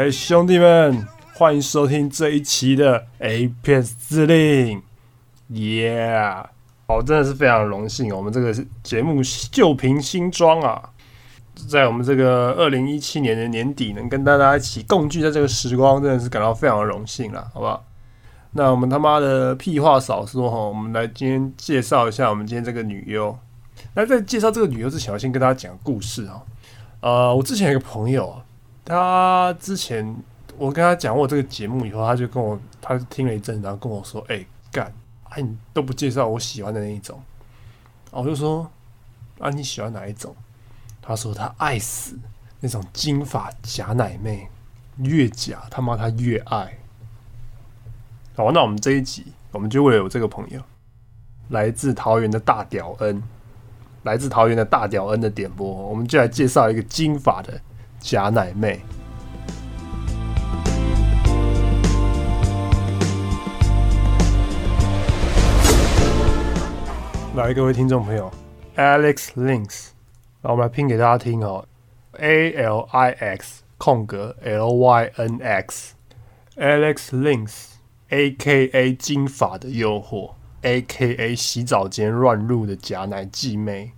嘿，兄弟们，欢迎收听这一期的 A 片司令，Yeah！哦，真的是非常荣幸，我们这个节目旧瓶新装啊，在我们这个二零一七年的年底，能跟大家一起共聚在这个时光，真的是感到非常荣幸了，好不好？那我们他妈的屁话少说哈，我们来今天介绍一下我们今天这个女优。那在介绍这个女优之前，我先跟大家讲个故事啊。呃，我之前有个朋友，他之前我跟他讲我这个节目以后，他就跟我，他听了一阵，然后跟我说：“哎，干，哎，你都不介绍我喜欢的那一种。”我就说：“啊，你喜欢哪一种？”他说：“他爱死那种金发假奶妹，越假他妈他越爱。”好，那我们这一集，我们就为了有这个朋友，来自桃园的大屌恩。来自桃园的大屌恩的点播，我们就来介绍一个金发的假奶妹。来，各位听众朋友，Alex Links，那我们来拼给大家听哦，A L I X 空格 L Y N X，Alex Links，A K A 金发的诱惑。A K A 洗澡间乱入的假奶继妹。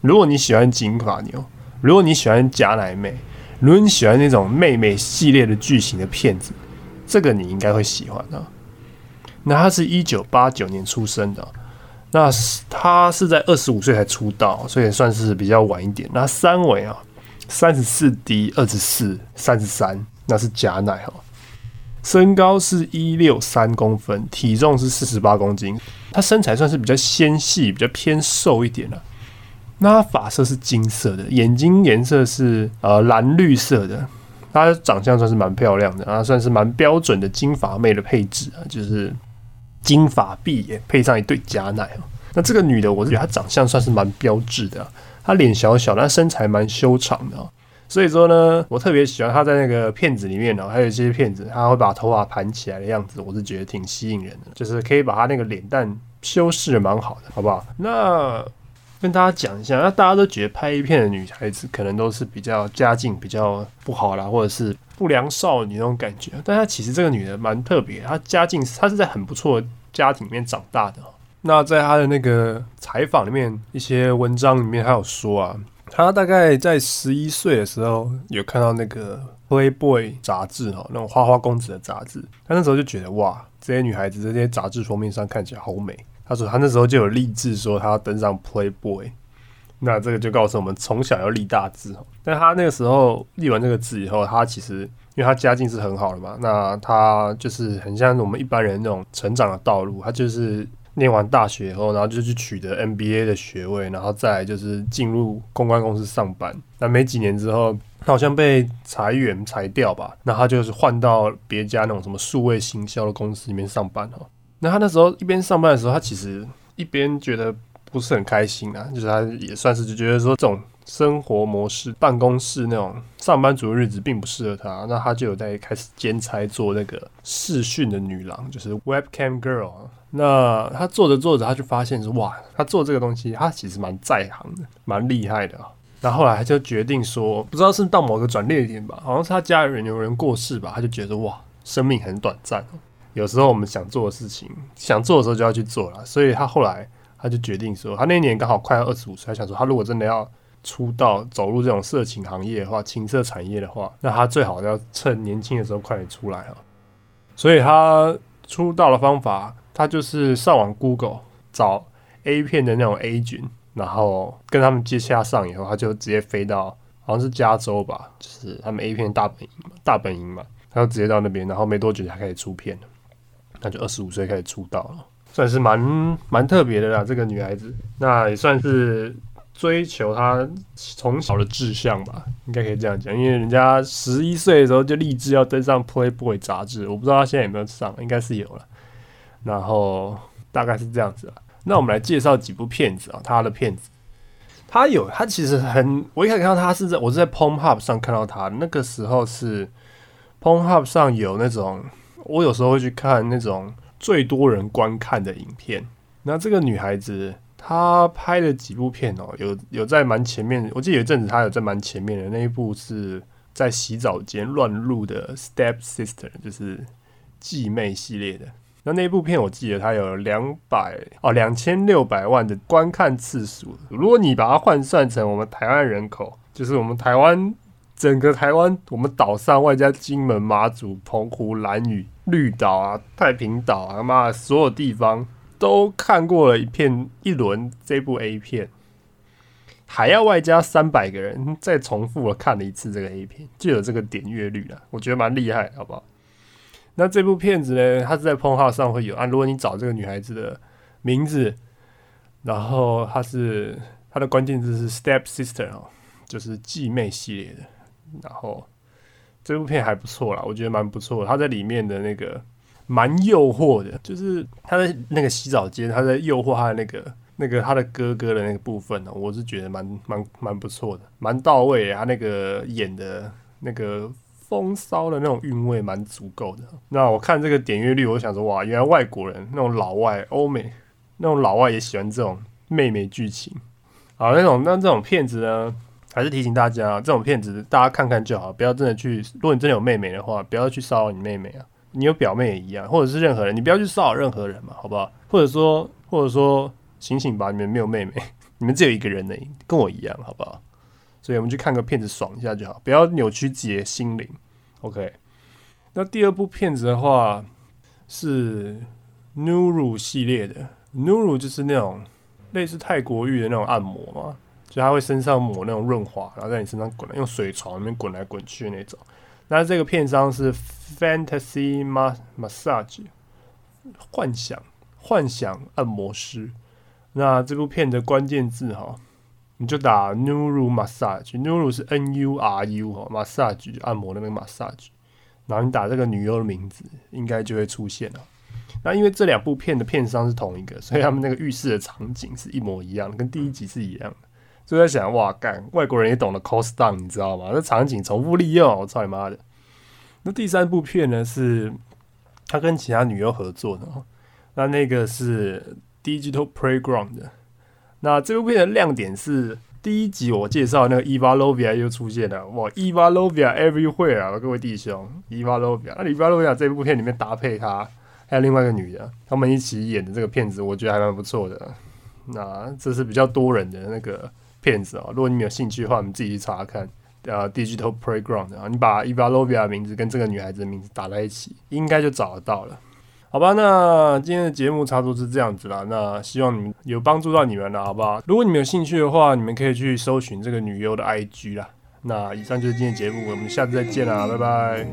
如果你喜欢金发妞，如果你喜欢假奶妹，如果你喜欢那种妹妹系列的剧情的片子，这个你应该会喜欢的。那她是一九八九年出生的，那她是在二十五岁才出道，所以算是比较晚一点。那三围啊，三十四 D、二十四、三十三，那是假奶哈。身高是一六三公分，体重是四十八公斤。她身材算是比较纤细，比较偏瘦一点的。那发色是金色的，眼睛颜色是呃蓝绿色的。她长相算是蛮漂亮的，啊，算是蛮标准的金发妹的配置啊，就是金发碧眼配上一对假奶哦。那这个女的，我是觉得她长相算是蛮标致的，她脸小小，但身材蛮修长的。所以说呢，我特别喜欢她在那个片子里面呢，还有一些片子，她会把头发盘起来的样子，我是觉得挺吸引人的，就是可以把她那个脸蛋修饰的蛮好的，好不好？那跟大家讲一下，那大家都觉得拍一片的女孩子可能都是比较家境比较不好啦，或者是不良少女那种感觉，但她其实这个女的蛮特别，她家境她是在很不错的家庭里面长大的。那在她的那个采访里面，一些文章里面，她有说啊。他大概在十一岁的时候有看到那个《Playboy》杂志哦，那种花花公子的杂志。他那时候就觉得哇，这些女孩子这些杂志封面上看起来好美。他说他那时候就有立志说他要登上《Playboy》。那这个就告诉我们从小要立大志哦。但他那个时候立完这个志以后，他其实因为他家境是很好的嘛，那他就是很像我们一般人那种成长的道路，他就是。念完大学以后，然后就去取得 MBA 的学位，然后再就是进入公关公司上班。那没几年之后，他好像被裁员裁掉吧？那他就是换到别家那种什么数位行销的公司里面上班哦。那他那时候一边上班的时候，他其实一边觉得不是很开心啊，就是他也算是就觉得说这种生活模式、办公室那种上班族的日子并不适合他。那他就有在开始兼差做那个视讯的女郎，就是 Webcam Girl。那他做着做着，他就发现说：“哇，他做这个东西，他其实蛮在行的，蛮厉害的。”然后来他就决定说：“不知道是到某个转捩点吧，好像是他家里人有人过世吧，他就觉得哇，生命很短暂。有时候我们想做的事情，想做的时候就要去做了。所以他后来他就决定说，他那年刚好快要二十五岁，他想说，他如果真的要出道走入这种色情行业的话，情色产业的话，那他最好要趁年轻的时候快点出来啊。所以他出道的方法。”他就是上网 Google 找 A 片的那种 A 群，然后跟他们接洽上以后，他就直接飞到好像是加州吧，就是他们 A 片大本营嘛，大本营嘛，他就直接到那边，然后没多久就开始出片了，他就二十五岁开始出道了，算是蛮蛮特别的啦，这个女孩子，那也算是追求她从小的志向吧，应该可以这样讲，因为人家十一岁的时候就立志要登上 Playboy 杂志，我不知道她现在有没有上，应该是有了。然后大概是这样子啊，那我们来介绍几部片子啊，他的片子，他有他其实很，我一开始看到他是在我是在 Pom Hub 上看到他，那个时候是 Pom Hub 上有那种，我有时候会去看那种最多人观看的影片。那这个女孩子她拍了几部片哦，有有在蛮前面，我记得有一阵子她有在蛮前面的那一部是在洗澡间乱入的 Step Sister，就是继妹系列的。那那部片我记得它有两百哦两千六百万的观看次数。如果你把它换算成我们台湾人口，就是我们台湾整个台湾，我们岛上外加金门、马祖、澎湖、蓝屿、绿岛啊、太平岛啊，妈的所有地方都看过了一片一轮这部 A 片，还要外加三百个人再重复了看了一次这个 A 片，就有这个点阅率了。我觉得蛮厉害，好不好？那这部片子呢？它是在 p o n h 上会有啊。如果你找这个女孩子的名字，然后它是它的关键字是 Step Sister 哦，就是继妹系列的。然后这部片还不错啦，我觉得蛮不错。它在里面的那个蛮诱惑的，就是他在那个洗澡间，他在诱惑他的那个那个他的哥哥的那个部分呢，我是觉得蛮蛮蛮不错的，蛮到位。他那个演的那个。风骚的那种韵味蛮足够的。那我看这个点阅率，我想说，哇，原来外国人那种老外、欧美那种老外也喜欢这种妹妹剧情。好，那种那这种骗子呢，还是提醒大家，这种骗子大家看看就好，不要真的去。如果你真的有妹妹的话，不要去骚扰你妹妹啊。你有表妹也一样，或者是任何人，你不要去骚扰任何人嘛，好不好？或者说，或者说，醒醒吧，你们没有妹妹，你们只有一个人呢，跟我一样，好不好？所以我们去看个片子爽一下就好，不要扭曲自己的心灵。OK，那第二部片子的话是 Nuru 系列的，Nuru 就是那种类似泰国浴的那种按摩嘛，就它会身上抹那种润滑，然后在你身上滚，用水床里面滚来滚去的那种。那这个片商是 Fantasy Massage，幻想幻想按摩师。那这部片的关键字哈。你就打 Nuru Massage，Nuru 是 N U R U 哈，Massage 按摩那个 Massage，然后你打这个女优的名字，应该就会出现了。那因为这两部片的片商是同一个，所以他们那个浴室的场景是一模一样的，跟第一集是一样的。就在想，哇，干，外国人也懂得 cost down，你知道吗？那场景重复利用，我操你妈的！那第三部片呢，是他跟其他女优合作的，那那个是 Digital Playground 的。那这部片的亮点是第一集我介绍那个 Eva Lovia 又出现了，哇，Eva Lovia everywhere 啊，各位弟兄，Eva Lovia，那 Eva Lovia 这部片里面搭配他，还有另外一个女的，他们一起演的这个片子，我觉得还蛮不错的。那这是比较多人的那个片子啊，如果你们有兴趣的话，你们自己去查看。呃，Digital Playground 啊，你把 Eva Lovia 的名字跟这个女孩子的名字打在一起，应该就找得到了。好吧，那今天的节目差不多是这样子啦。那希望你们有帮助到你们了，好不好？如果你们有兴趣的话，你们可以去搜寻这个女优的 IG 啦。那以上就是今天节目，我们下次再见啦，拜拜。